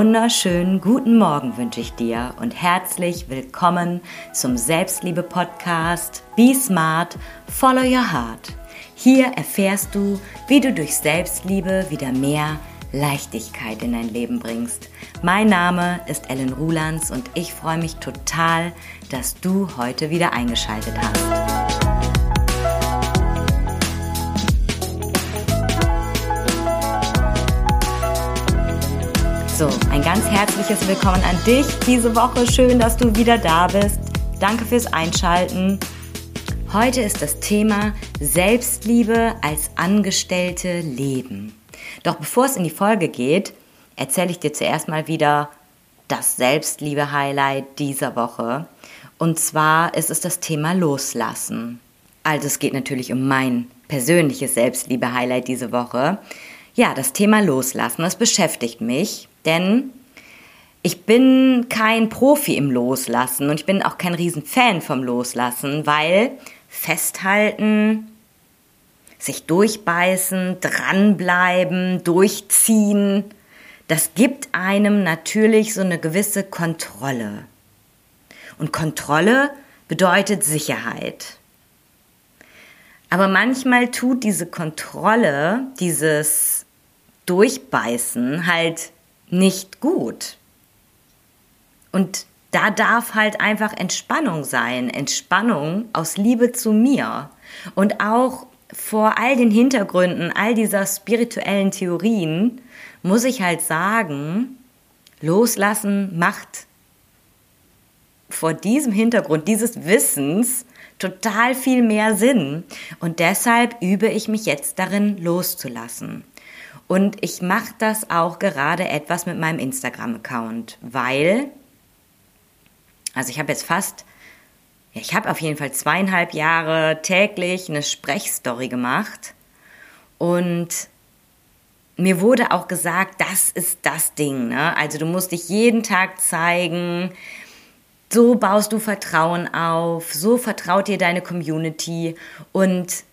wunderschönen guten Morgen wünsche ich dir und herzlich willkommen zum Selbstliebe-Podcast Be Smart, Follow Your Heart. Hier erfährst du, wie du durch Selbstliebe wieder mehr Leichtigkeit in dein Leben bringst. Mein Name ist Ellen Rulands und ich freue mich total, dass du heute wieder eingeschaltet hast. So, ein ganz herzliches Willkommen an dich diese Woche. Schön, dass du wieder da bist. Danke fürs Einschalten. Heute ist das Thema Selbstliebe als Angestellte leben. Doch bevor es in die Folge geht, erzähle ich dir zuerst mal wieder das Selbstliebe-Highlight dieser Woche. Und zwar ist es das Thema Loslassen. Also es geht natürlich um mein persönliches Selbstliebe-Highlight diese Woche. Ja, das Thema Loslassen, das beschäftigt mich, denn ich bin kein Profi im Loslassen und ich bin auch kein Riesenfan vom Loslassen, weil festhalten, sich durchbeißen, dranbleiben, durchziehen, das gibt einem natürlich so eine gewisse Kontrolle. Und Kontrolle bedeutet Sicherheit. Aber manchmal tut diese Kontrolle, dieses Durchbeißen halt nicht gut. Und da darf halt einfach Entspannung sein. Entspannung aus Liebe zu mir. Und auch vor all den Hintergründen, all dieser spirituellen Theorien, muss ich halt sagen, loslassen macht vor diesem Hintergrund dieses Wissens total viel mehr Sinn. Und deshalb übe ich mich jetzt darin, loszulassen. Und ich mache das auch gerade etwas mit meinem Instagram-Account, weil, also ich habe jetzt fast, ja, ich habe auf jeden Fall zweieinhalb Jahre täglich eine Sprechstory gemacht und mir wurde auch gesagt, das ist das Ding. Ne? Also du musst dich jeden Tag zeigen, so baust du Vertrauen auf, so vertraut dir deine Community. Und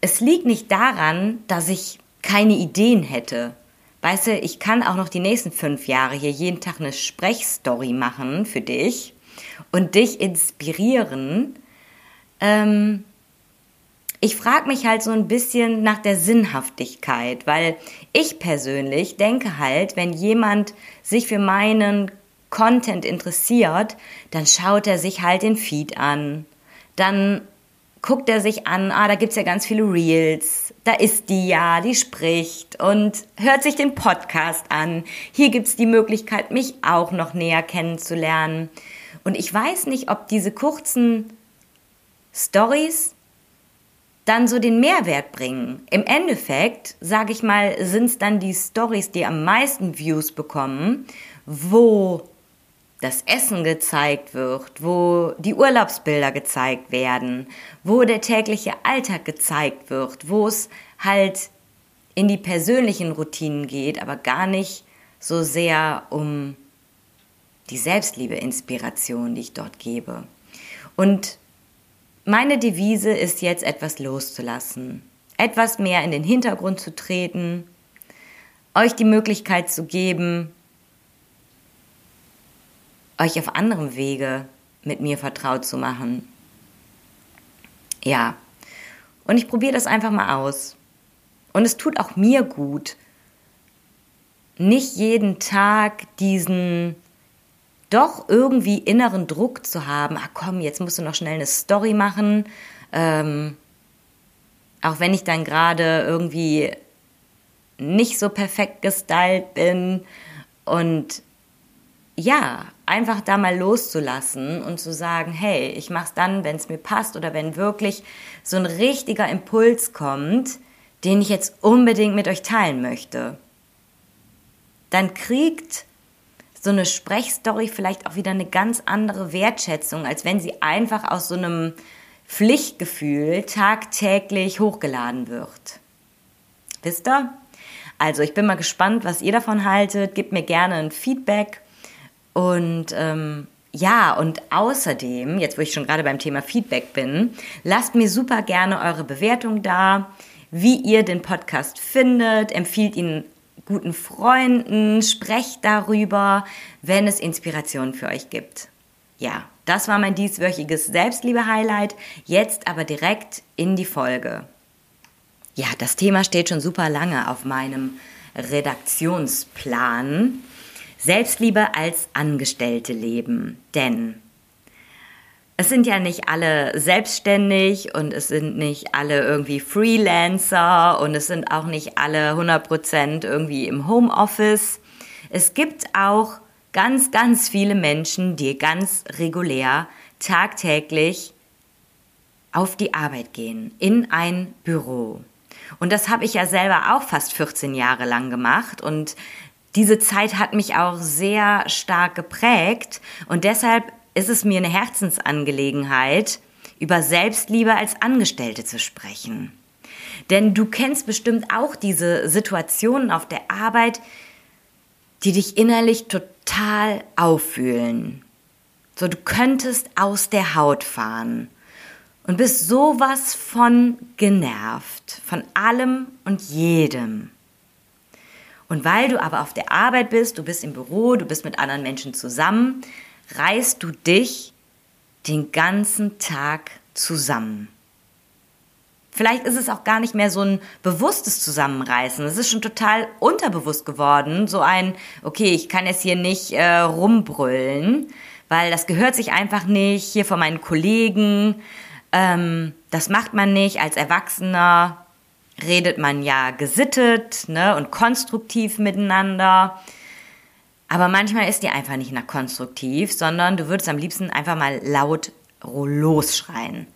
es liegt nicht daran, dass ich keine Ideen hätte. Weißt du, ich kann auch noch die nächsten fünf Jahre hier jeden Tag eine Sprechstory machen für dich und dich inspirieren. Ähm, ich frage mich halt so ein bisschen nach der Sinnhaftigkeit, weil ich persönlich denke halt, wenn jemand sich für meinen Content interessiert, dann schaut er sich halt den Feed an. Dann guckt er sich an, ah, da gibt es ja ganz viele Reels, da ist die ja, die spricht und hört sich den Podcast an. Hier gibt es die Möglichkeit, mich auch noch näher kennenzulernen. Und ich weiß nicht, ob diese kurzen Stories dann so den Mehrwert bringen. Im Endeffekt, sage ich mal, sind es dann die Stories, die am meisten Views bekommen, wo das Essen gezeigt wird, wo die Urlaubsbilder gezeigt werden, wo der tägliche Alltag gezeigt wird, wo es halt in die persönlichen Routinen geht, aber gar nicht so sehr um die Selbstliebe-Inspiration, die ich dort gebe. Und meine Devise ist jetzt etwas loszulassen, etwas mehr in den Hintergrund zu treten, euch die Möglichkeit zu geben, euch auf anderem Wege mit mir vertraut zu machen. Ja, und ich probiere das einfach mal aus. Und es tut auch mir gut, nicht jeden Tag diesen doch irgendwie inneren Druck zu haben, ach komm, jetzt musst du noch schnell eine Story machen. Ähm, auch wenn ich dann gerade irgendwie nicht so perfekt gestylt bin und ja, einfach da mal loszulassen und zu sagen, hey, ich mach's dann, wenn es mir passt oder wenn wirklich so ein richtiger Impuls kommt, den ich jetzt unbedingt mit euch teilen möchte. Dann kriegt so eine Sprechstory vielleicht auch wieder eine ganz andere Wertschätzung, als wenn sie einfach aus so einem Pflichtgefühl tagtäglich hochgeladen wird. Wisst ihr? Also ich bin mal gespannt, was ihr davon haltet. Gebt mir gerne ein Feedback und ähm, ja, und außerdem, jetzt wo ich schon gerade beim Thema Feedback bin, lasst mir super gerne eure Bewertung da, wie ihr den Podcast findet, empfiehlt ihn guten Freunden, sprecht darüber, wenn es Inspiration für euch gibt. Ja, das war mein dieswöchiges Selbstliebe-Highlight. Jetzt aber direkt in die Folge. Ja, das Thema steht schon super lange auf meinem Redaktionsplan. Selbstliebe als Angestellte leben. Denn es sind ja nicht alle selbstständig und es sind nicht alle irgendwie Freelancer und es sind auch nicht alle 100% irgendwie im Homeoffice. Es gibt auch ganz, ganz viele Menschen, die ganz regulär tagtäglich auf die Arbeit gehen, in ein Büro. Und das habe ich ja selber auch fast 14 Jahre lang gemacht und diese Zeit hat mich auch sehr stark geprägt und deshalb ist es mir eine Herzensangelegenheit, über Selbstliebe als Angestellte zu sprechen. Denn du kennst bestimmt auch diese Situationen auf der Arbeit, die dich innerlich total auffühlen. So, du könntest aus der Haut fahren und bist sowas von genervt, von allem und jedem. Und weil du aber auf der Arbeit bist, du bist im Büro, du bist mit anderen Menschen zusammen, reißt du dich den ganzen Tag zusammen. Vielleicht ist es auch gar nicht mehr so ein bewusstes Zusammenreißen. Es ist schon total unterbewusst geworden. So ein, okay, ich kann jetzt hier nicht äh, rumbrüllen, weil das gehört sich einfach nicht hier von meinen Kollegen. Ähm, das macht man nicht. Als Erwachsener redet man ja gesittet ne, und konstruktiv miteinander. Aber manchmal ist die einfach nicht nach konstruktiv, sondern du würdest am liebsten einfach mal laut losschreien.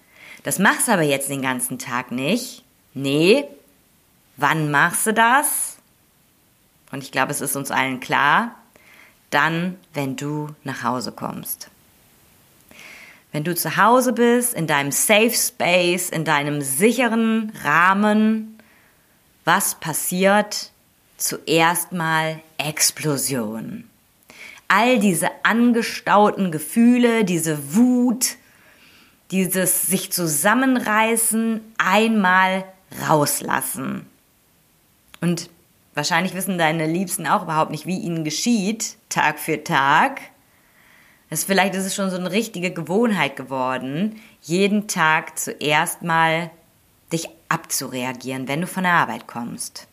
Das machst du aber jetzt den ganzen Tag nicht. Nee. Wann machst du das? Und ich glaube, es ist uns allen klar. Dann, wenn du nach Hause kommst. Wenn du zu Hause bist, in deinem Safe Space, in deinem sicheren Rahmen, was passiert? Zuerst mal Explosion. All diese angestauten Gefühle, diese Wut, dieses sich zusammenreißen, einmal rauslassen. Und wahrscheinlich wissen deine Liebsten auch überhaupt nicht, wie ihnen geschieht, Tag für Tag. Das, vielleicht ist es schon so eine richtige Gewohnheit geworden, jeden Tag zuerst mal dich abzureagieren, wenn du von der Arbeit kommst.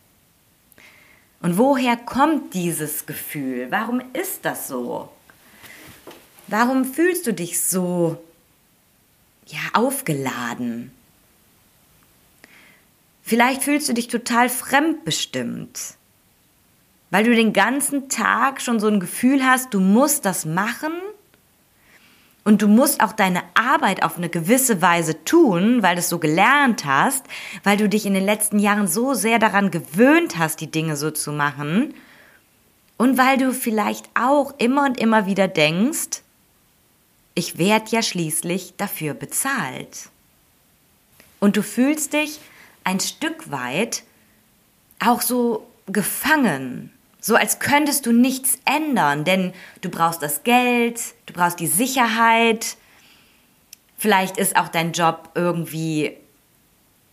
Und woher kommt dieses Gefühl? Warum ist das so? Warum fühlst du dich so ja, aufgeladen. Vielleicht fühlst du dich total fremdbestimmt, weil du den ganzen Tag schon so ein Gefühl hast, du musst das machen und du musst auch deine Arbeit auf eine gewisse Weise tun, weil du es so gelernt hast, weil du dich in den letzten Jahren so sehr daran gewöhnt hast, die Dinge so zu machen und weil du vielleicht auch immer und immer wieder denkst, ich werde ja schließlich dafür bezahlt. Und du fühlst dich ein Stück weit auch so gefangen, so als könntest du nichts ändern, denn du brauchst das Geld, du brauchst die Sicherheit, vielleicht ist auch dein Job irgendwie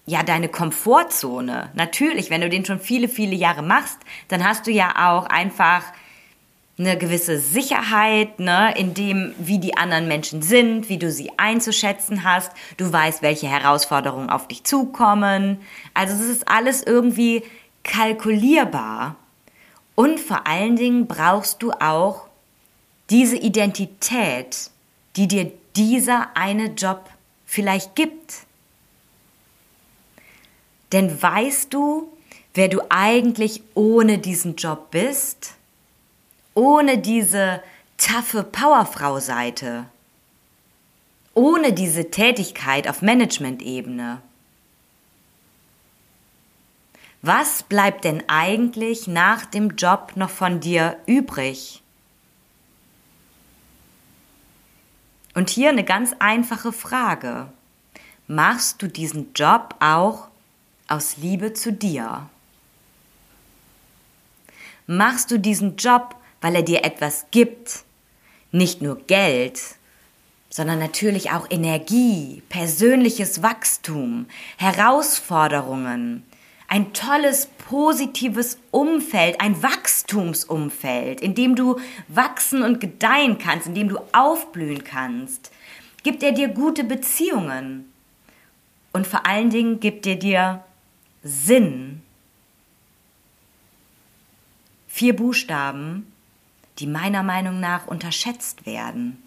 ja deine Komfortzone. Natürlich, wenn du den schon viele, viele Jahre machst, dann hast du ja auch einfach eine gewisse Sicherheit, ne, in dem, wie die anderen Menschen sind, wie du sie einzuschätzen hast. Du weißt, welche Herausforderungen auf dich zukommen. Also es ist alles irgendwie kalkulierbar. Und vor allen Dingen brauchst du auch diese Identität, die dir dieser eine Job vielleicht gibt. Denn weißt du, wer du eigentlich ohne diesen Job bist? ohne diese taffe Powerfrau-Seite, ohne diese Tätigkeit auf Management-Ebene. Was bleibt denn eigentlich nach dem Job noch von dir übrig? Und hier eine ganz einfache Frage. Machst du diesen Job auch aus Liebe zu dir? Machst du diesen Job weil er dir etwas gibt. Nicht nur Geld, sondern natürlich auch Energie, persönliches Wachstum, Herausforderungen, ein tolles, positives Umfeld, ein Wachstumsumfeld, in dem du wachsen und gedeihen kannst, in dem du aufblühen kannst. Gibt er dir gute Beziehungen und vor allen Dingen gibt er dir Sinn. Vier Buchstaben, die meiner Meinung nach unterschätzt werden.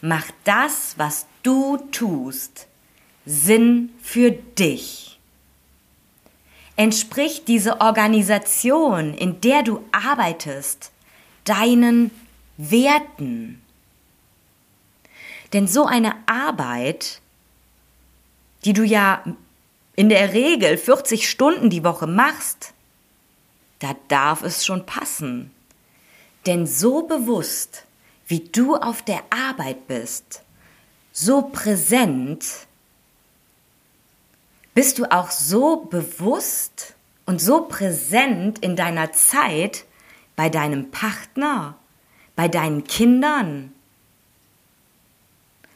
Mach das, was du tust, Sinn für dich. Entspricht diese Organisation, in der du arbeitest, deinen Werten? Denn so eine Arbeit, die du ja in der Regel 40 Stunden die Woche machst, da darf es schon passen. Denn so bewusst, wie du auf der Arbeit bist, so präsent, bist du auch so bewusst und so präsent in deiner Zeit bei deinem Partner, bei deinen Kindern?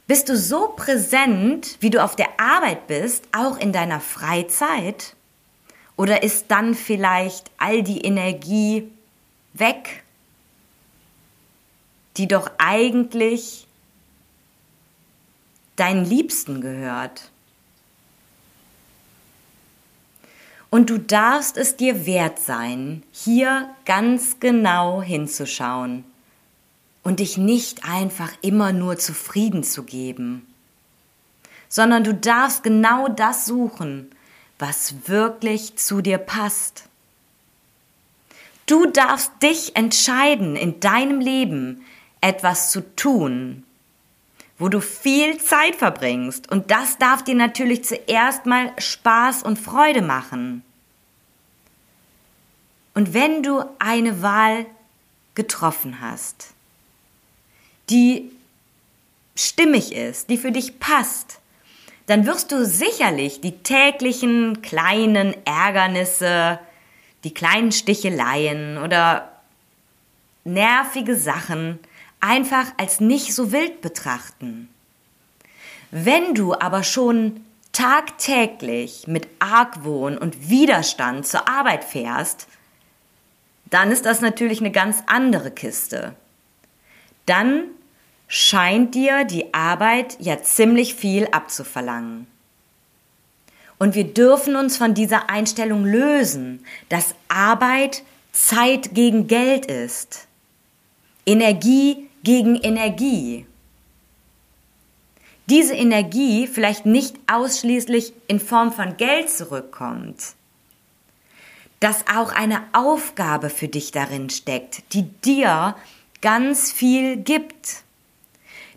Bist du so präsent, wie du auf der Arbeit bist, auch in deiner Freizeit? Oder ist dann vielleicht all die Energie weg, die doch eigentlich deinen Liebsten gehört? Und du darfst es dir wert sein, hier ganz genau hinzuschauen und dich nicht einfach immer nur zufrieden zu geben, sondern du darfst genau das suchen, was wirklich zu dir passt. Du darfst dich entscheiden, in deinem Leben etwas zu tun, wo du viel Zeit verbringst. Und das darf dir natürlich zuerst mal Spaß und Freude machen. Und wenn du eine Wahl getroffen hast, die stimmig ist, die für dich passt, dann wirst du sicherlich die täglichen kleinen Ärgernisse, die kleinen Sticheleien oder nervige Sachen einfach als nicht so wild betrachten. Wenn du aber schon tagtäglich mit Argwohn und Widerstand zur Arbeit fährst, dann ist das natürlich eine ganz andere Kiste. Dann scheint dir die Arbeit ja ziemlich viel abzuverlangen. Und wir dürfen uns von dieser Einstellung lösen, dass Arbeit Zeit gegen Geld ist. Energie gegen Energie. Diese Energie vielleicht nicht ausschließlich in Form von Geld zurückkommt, dass auch eine Aufgabe für dich darin steckt, die dir ganz viel gibt.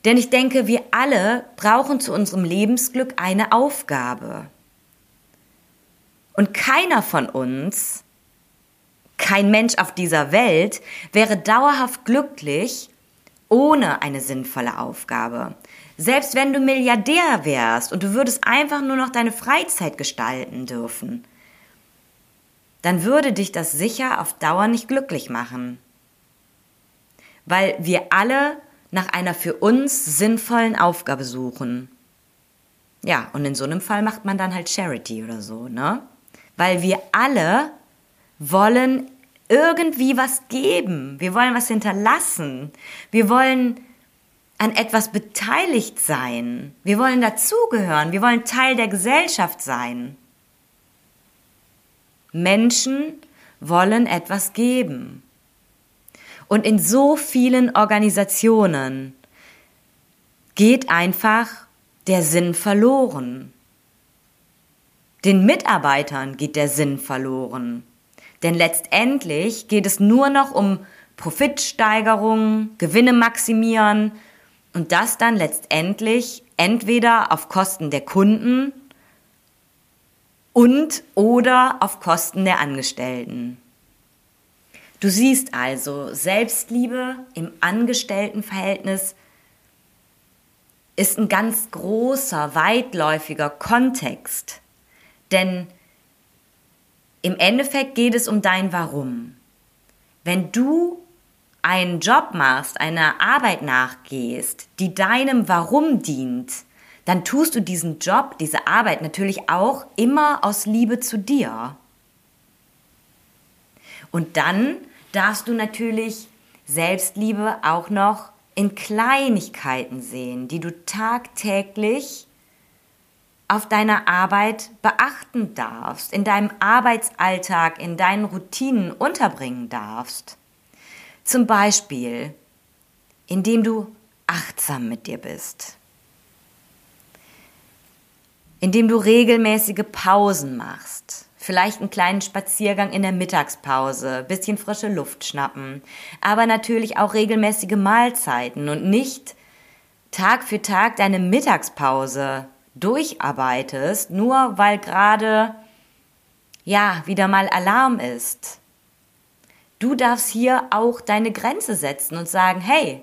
Denn ich denke, wir alle brauchen zu unserem Lebensglück eine Aufgabe. Und keiner von uns, kein Mensch auf dieser Welt, wäre dauerhaft glücklich ohne eine sinnvolle Aufgabe. Selbst wenn du Milliardär wärst und du würdest einfach nur noch deine Freizeit gestalten dürfen, dann würde dich das sicher auf Dauer nicht glücklich machen. Weil wir alle nach einer für uns sinnvollen Aufgabe suchen. Ja, und in so einem Fall macht man dann halt Charity oder so, ne? Weil wir alle wollen irgendwie was geben. Wir wollen was hinterlassen. Wir wollen an etwas beteiligt sein. Wir wollen dazugehören. Wir wollen Teil der Gesellschaft sein. Menschen wollen etwas geben. Und in so vielen Organisationen geht einfach der Sinn verloren. Den Mitarbeitern geht der Sinn verloren. Denn letztendlich geht es nur noch um Profitsteigerung, Gewinne maximieren und das dann letztendlich entweder auf Kosten der Kunden und oder auf Kosten der Angestellten. Du siehst also, Selbstliebe im Angestelltenverhältnis ist ein ganz großer, weitläufiger Kontext. Denn im Endeffekt geht es um dein Warum. Wenn du einen Job machst, einer Arbeit nachgehst, die deinem Warum dient, dann tust du diesen Job, diese Arbeit natürlich auch immer aus Liebe zu dir. Und dann darfst du natürlich Selbstliebe auch noch in Kleinigkeiten sehen, die du tagtäglich auf deiner Arbeit beachten darfst, in deinem Arbeitsalltag, in deinen Routinen unterbringen darfst. Zum Beispiel, indem du achtsam mit dir bist, indem du regelmäßige Pausen machst, vielleicht einen kleinen Spaziergang in der Mittagspause, bisschen frische Luft schnappen, aber natürlich auch regelmäßige Mahlzeiten und nicht Tag für Tag deine Mittagspause durcharbeitest, nur weil gerade ja wieder mal Alarm ist. Du darfst hier auch deine Grenze setzen und sagen, hey,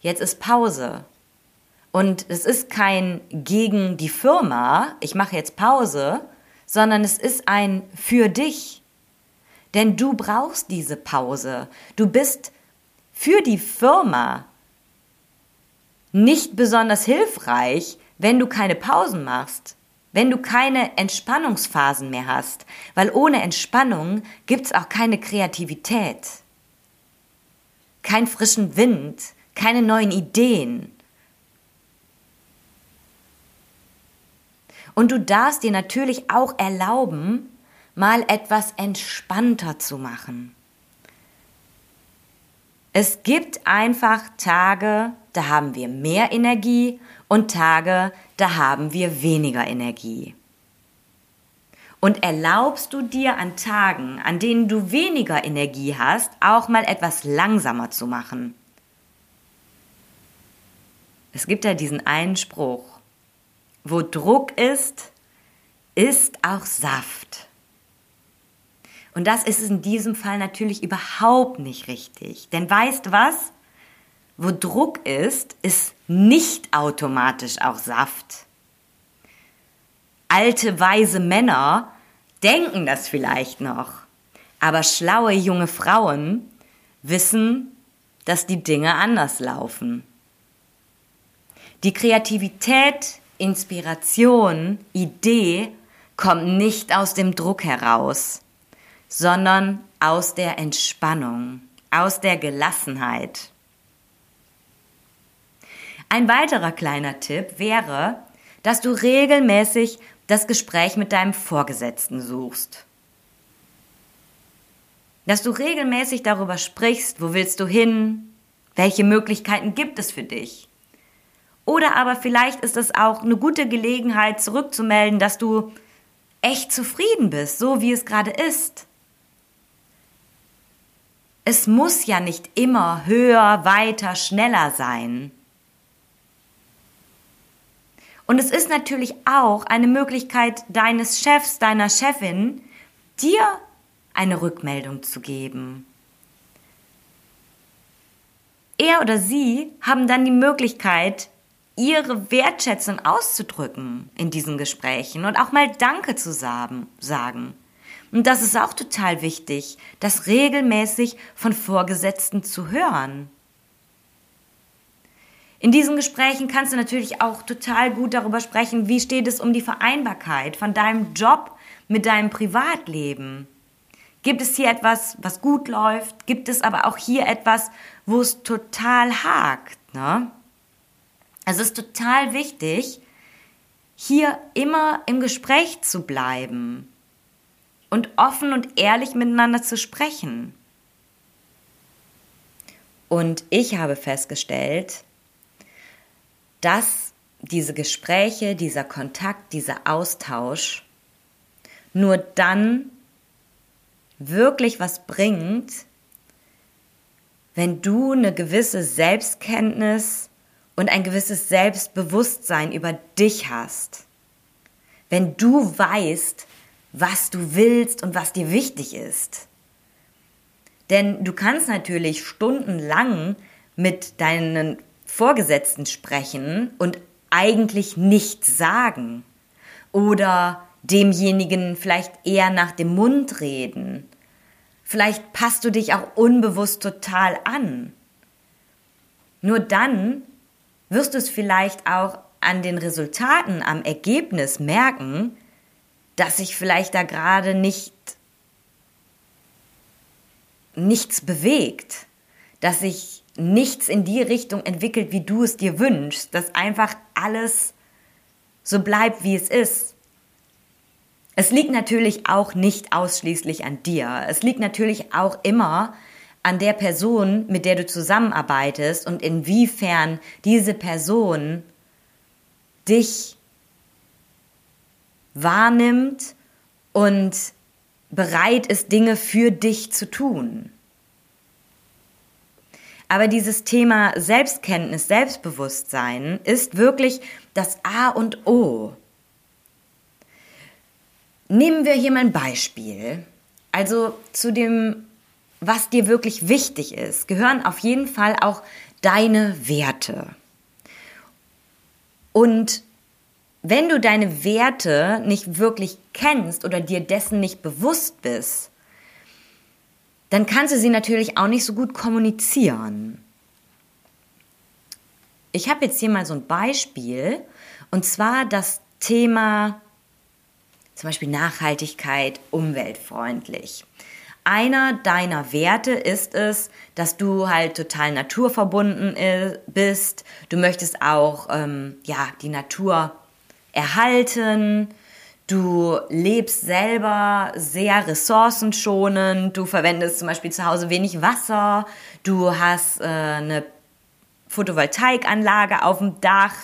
jetzt ist Pause. Und es ist kein gegen die Firma, ich mache jetzt Pause, sondern es ist ein für dich. Denn du brauchst diese Pause. Du bist für die Firma nicht besonders hilfreich, wenn du keine Pausen machst, wenn du keine Entspannungsphasen mehr hast, weil ohne Entspannung gibt's auch keine Kreativität, keinen frischen Wind, keine neuen Ideen. Und du darfst dir natürlich auch erlauben, mal etwas entspannter zu machen. Es gibt einfach Tage, da haben wir mehr Energie und Tage, da haben wir weniger Energie. Und erlaubst du dir an Tagen, an denen du weniger Energie hast, auch mal etwas langsamer zu machen? Es gibt ja diesen einen Spruch, wo Druck ist, ist auch Saft. Und das ist in diesem Fall natürlich überhaupt nicht richtig. Denn weißt was? Wo Druck ist, ist nicht automatisch auch Saft. Alte, weise Männer denken das vielleicht noch. Aber schlaue junge Frauen wissen, dass die Dinge anders laufen. Die Kreativität, Inspiration, Idee kommt nicht aus dem Druck heraus, sondern aus der Entspannung, aus der Gelassenheit. Ein weiterer kleiner Tipp wäre, dass du regelmäßig das Gespräch mit deinem Vorgesetzten suchst. Dass du regelmäßig darüber sprichst, wo willst du hin, welche Möglichkeiten gibt es für dich. Oder aber vielleicht ist es auch eine gute Gelegenheit, zurückzumelden, dass du echt zufrieden bist, so wie es gerade ist. Es muss ja nicht immer höher, weiter, schneller sein. Und es ist natürlich auch eine Möglichkeit deines Chefs, deiner Chefin, dir eine Rückmeldung zu geben. Er oder sie haben dann die Möglichkeit, ihre Wertschätzung auszudrücken in diesen Gesprächen und auch mal Danke zu sagen. Und das ist auch total wichtig, das regelmäßig von Vorgesetzten zu hören. In diesen Gesprächen kannst du natürlich auch total gut darüber sprechen, wie steht es um die Vereinbarkeit von deinem Job mit deinem Privatleben. Gibt es hier etwas, was gut läuft? Gibt es aber auch hier etwas, wo es total hakt? Ne? Es ist total wichtig, hier immer im Gespräch zu bleiben und offen und ehrlich miteinander zu sprechen. Und ich habe festgestellt, dass diese Gespräche, dieser Kontakt, dieser Austausch nur dann wirklich was bringt, wenn du eine gewisse Selbstkenntnis und ein gewisses Selbstbewusstsein über dich hast. Wenn du weißt, was du willst und was dir wichtig ist. Denn du kannst natürlich stundenlang mit deinen Vorgesetzten sprechen und eigentlich nichts sagen. Oder demjenigen vielleicht eher nach dem Mund reden. Vielleicht passt du dich auch unbewusst total an. Nur dann wirst du es vielleicht auch an den Resultaten, am Ergebnis merken, dass sich vielleicht da gerade nicht nichts bewegt, dass sich nichts in die Richtung entwickelt, wie du es dir wünschst, dass einfach alles so bleibt, wie es ist. Es liegt natürlich auch nicht ausschließlich an dir. Es liegt natürlich auch immer an der Person, mit der du zusammenarbeitest und inwiefern diese Person dich wahrnimmt und bereit ist, Dinge für dich zu tun. Aber dieses Thema Selbstkenntnis, Selbstbewusstsein ist wirklich das A und O. Nehmen wir hier mal ein Beispiel. Also zu dem, was dir wirklich wichtig ist, gehören auf jeden Fall auch deine Werte. Und wenn du deine Werte nicht wirklich kennst oder dir dessen nicht bewusst bist, dann kannst du sie natürlich auch nicht so gut kommunizieren. Ich habe jetzt hier mal so ein Beispiel und zwar das Thema zum Beispiel Nachhaltigkeit, umweltfreundlich. Einer deiner Werte ist es, dass du halt total naturverbunden bist. Du möchtest auch ähm, ja die Natur erhalten. Du lebst selber sehr ressourcenschonend. Du verwendest zum Beispiel zu Hause wenig Wasser. Du hast äh, eine Photovoltaikanlage auf dem Dach.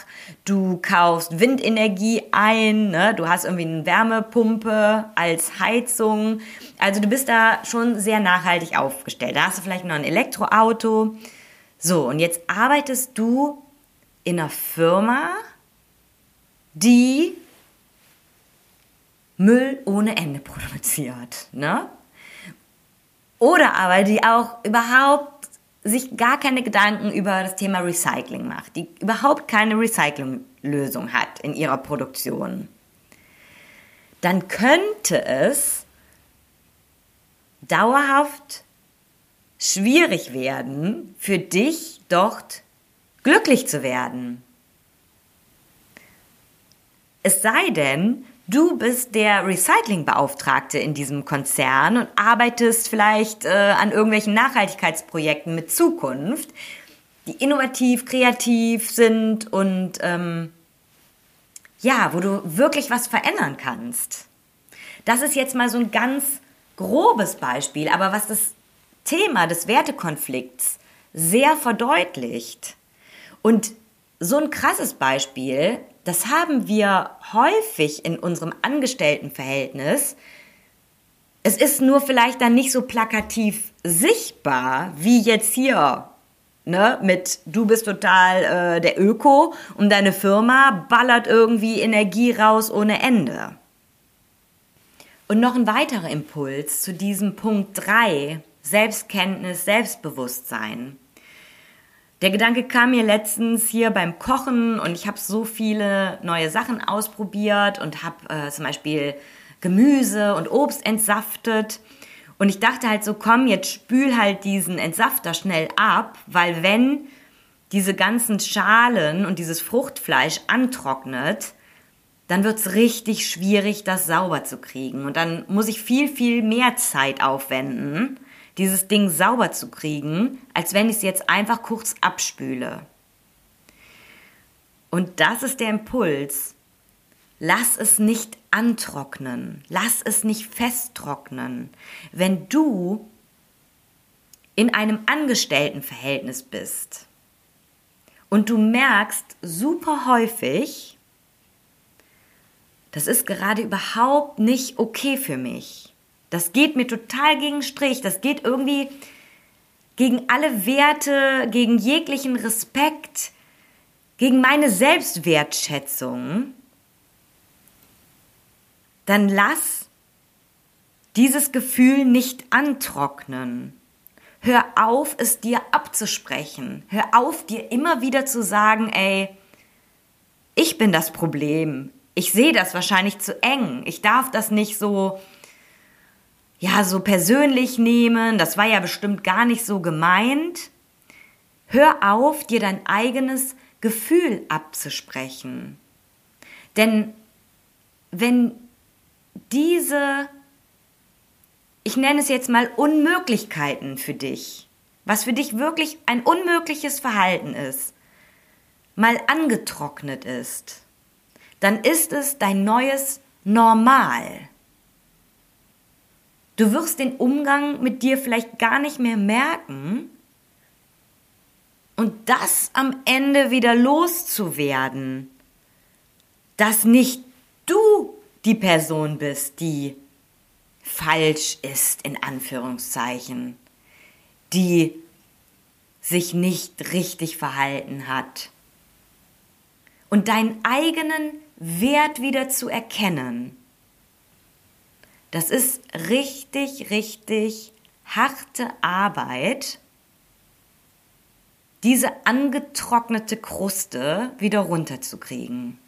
Du kaufst Windenergie ein. Ne? Du hast irgendwie eine Wärmepumpe als Heizung. Also du bist da schon sehr nachhaltig aufgestellt. Da hast du vielleicht noch ein Elektroauto. So, und jetzt arbeitest du in einer Firma, die Müll ohne Ende produziert, ne? Oder aber die auch überhaupt sich gar keine Gedanken über das Thema Recycling macht, die überhaupt keine Recyclinglösung hat in ihrer Produktion. Dann könnte es dauerhaft schwierig werden, für dich dort glücklich zu werden. Es sei denn, du bist der Recyclingbeauftragte in diesem Konzern und arbeitest vielleicht äh, an irgendwelchen Nachhaltigkeitsprojekten mit Zukunft, die innovativ, kreativ sind und ähm, ja, wo du wirklich was verändern kannst. Das ist jetzt mal so ein ganz grobes Beispiel, aber was das Thema des Wertekonflikts sehr verdeutlicht. Und so ein krasses Beispiel das haben wir häufig in unserem Angestelltenverhältnis. Es ist nur vielleicht dann nicht so plakativ sichtbar wie jetzt hier. Ne, mit du bist total äh, der Öko und deine Firma ballert irgendwie Energie raus ohne Ende. Und noch ein weiterer Impuls zu diesem Punkt 3, Selbstkenntnis, Selbstbewusstsein. Der Gedanke kam mir letztens hier beim Kochen und ich habe so viele neue Sachen ausprobiert und habe äh, zum Beispiel Gemüse und Obst entsaftet. Und ich dachte halt so, komm, jetzt spül halt diesen Entsafter schnell ab, weil wenn diese ganzen Schalen und dieses Fruchtfleisch antrocknet, dann wird's richtig schwierig, das sauber zu kriegen. Und dann muss ich viel, viel mehr Zeit aufwenden dieses Ding sauber zu kriegen, als wenn ich es jetzt einfach kurz abspüle. Und das ist der Impuls. Lass es nicht antrocknen. Lass es nicht festtrocknen. Wenn du in einem Angestelltenverhältnis bist und du merkst super häufig, das ist gerade überhaupt nicht okay für mich. Das geht mir total gegen Strich. Das geht irgendwie gegen alle Werte, gegen jeglichen Respekt, gegen meine Selbstwertschätzung. Dann lass dieses Gefühl nicht antrocknen. Hör auf, es dir abzusprechen. Hör auf, dir immer wieder zu sagen, ey, ich bin das Problem. Ich sehe das wahrscheinlich zu eng. Ich darf das nicht so ja, so persönlich nehmen, das war ja bestimmt gar nicht so gemeint. Hör auf, dir dein eigenes Gefühl abzusprechen. Denn wenn diese, ich nenne es jetzt mal Unmöglichkeiten für dich, was für dich wirklich ein unmögliches Verhalten ist, mal angetrocknet ist, dann ist es dein neues Normal. Du wirst den Umgang mit dir vielleicht gar nicht mehr merken und das am Ende wieder loszuwerden, dass nicht du die Person bist, die falsch ist, in Anführungszeichen, die sich nicht richtig verhalten hat. Und deinen eigenen Wert wieder zu erkennen, das ist richtig, richtig harte Arbeit, diese angetrocknete Kruste wieder runterzukriegen.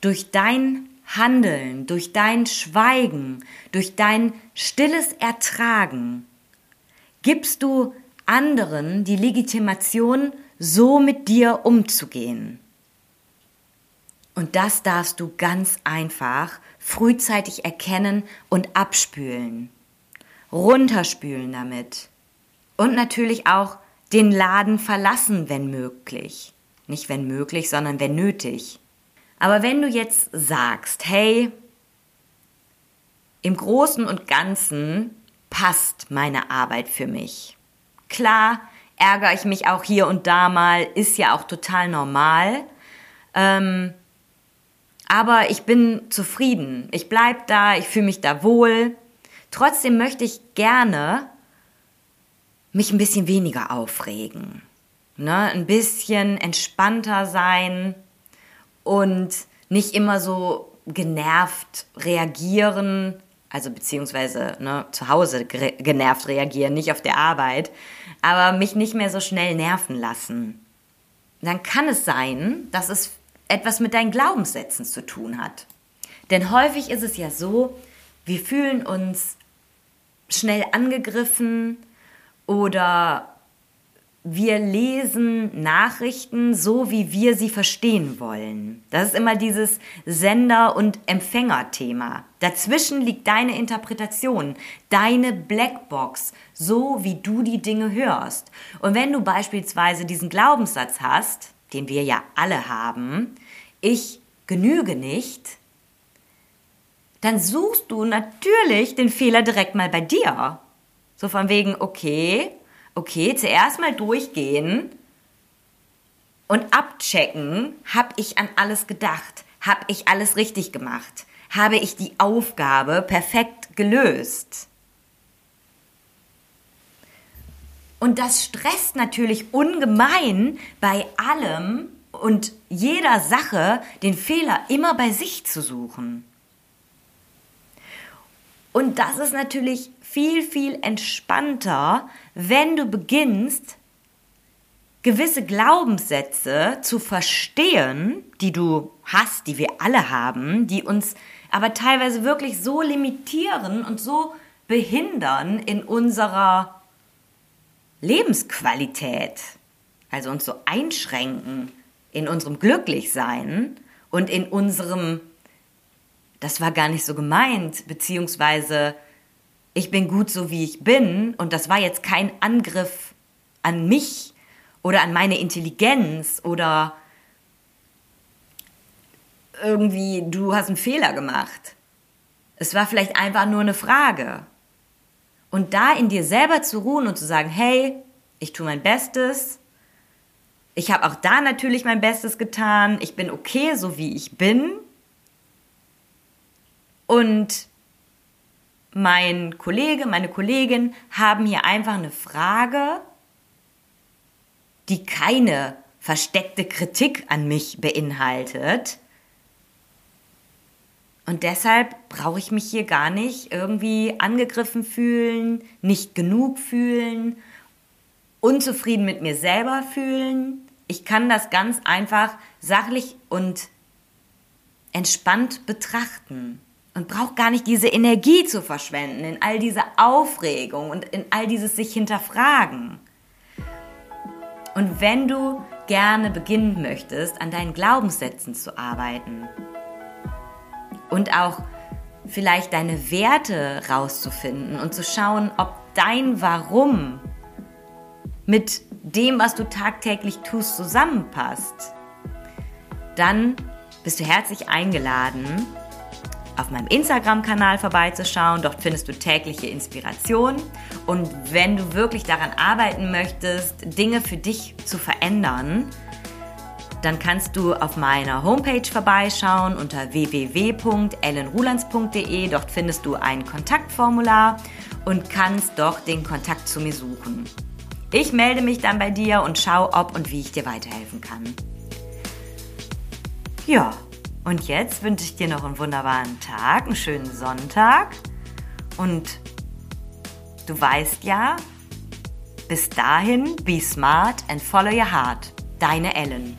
Durch dein Handeln, durch dein Schweigen, durch dein stilles Ertragen gibst du anderen die Legitimation, so mit dir umzugehen. Und das darfst du ganz einfach frühzeitig erkennen und abspülen. Runterspülen damit. Und natürlich auch den Laden verlassen, wenn möglich. Nicht wenn möglich, sondern wenn nötig. Aber wenn du jetzt sagst, hey, im Großen und Ganzen passt meine Arbeit für mich. Klar, ärgere ich mich auch hier und da mal, ist ja auch total normal. Ähm, aber ich bin zufrieden. Ich bleibe da, ich fühle mich da wohl. Trotzdem möchte ich gerne mich ein bisschen weniger aufregen. Ne? Ein bisschen entspannter sein, und nicht immer so genervt reagieren, also beziehungsweise ne, zu Hause genervt reagieren, nicht auf der Arbeit, aber mich nicht mehr so schnell nerven lassen. Dann kann es sein, dass es etwas mit deinen Glaubenssätzen zu tun hat. Denn häufig ist es ja so, wir fühlen uns schnell angegriffen oder wir lesen Nachrichten so, wie wir sie verstehen wollen. Das ist immer dieses Sender- und Empfängerthema. Dazwischen liegt deine Interpretation, deine Blackbox, so wie du die Dinge hörst. Und wenn du beispielsweise diesen Glaubenssatz hast, den wir ja alle haben, ich genüge nicht, dann suchst du natürlich den Fehler direkt mal bei dir. So von wegen, okay, okay, zuerst mal durchgehen und abchecken, habe ich an alles gedacht, habe ich alles richtig gemacht, habe ich die Aufgabe perfekt gelöst. Und das stresst natürlich ungemein bei allem und jeder Sache den Fehler immer bei sich zu suchen. Und das ist natürlich viel, viel entspannter, wenn du beginnst, gewisse Glaubenssätze zu verstehen, die du hast, die wir alle haben, die uns aber teilweise wirklich so limitieren und so behindern in unserer Lebensqualität, also uns so einschränken in unserem Glücklichsein und in unserem, das war gar nicht so gemeint, beziehungsweise ich bin gut so wie ich bin und das war jetzt kein Angriff an mich oder an meine Intelligenz oder irgendwie du hast einen Fehler gemacht. Es war vielleicht einfach nur eine Frage. Und da in dir selber zu ruhen und zu sagen, hey, ich tue mein Bestes. Ich habe auch da natürlich mein Bestes getan. Ich bin okay, so wie ich bin. Und mein Kollege, meine Kollegin haben hier einfach eine Frage, die keine versteckte Kritik an mich beinhaltet. Und deshalb brauche ich mich hier gar nicht irgendwie angegriffen fühlen, nicht genug fühlen, unzufrieden mit mir selber fühlen. Ich kann das ganz einfach sachlich und entspannt betrachten und braucht gar nicht diese Energie zu verschwenden in all diese Aufregung und in all dieses sich hinterfragen. Und wenn du gerne beginnen möchtest, an deinen Glaubenssätzen zu arbeiten und auch vielleicht deine Werte rauszufinden und zu schauen, ob dein Warum mit dem, was du tagtäglich tust, zusammenpasst, dann bist du herzlich eingeladen, auf meinem Instagram-Kanal vorbeizuschauen. Dort findest du tägliche Inspiration. Und wenn du wirklich daran arbeiten möchtest, Dinge für dich zu verändern, dann kannst du auf meiner Homepage vorbeischauen unter www.ellenrulands.de. Dort findest du ein Kontaktformular und kannst dort den Kontakt zu mir suchen. Ich melde mich dann bei dir und schaue, ob und wie ich dir weiterhelfen kann. Ja, und jetzt wünsche ich dir noch einen wunderbaren Tag, einen schönen Sonntag. Und du weißt ja, bis dahin, be smart and follow your heart. Deine Ellen.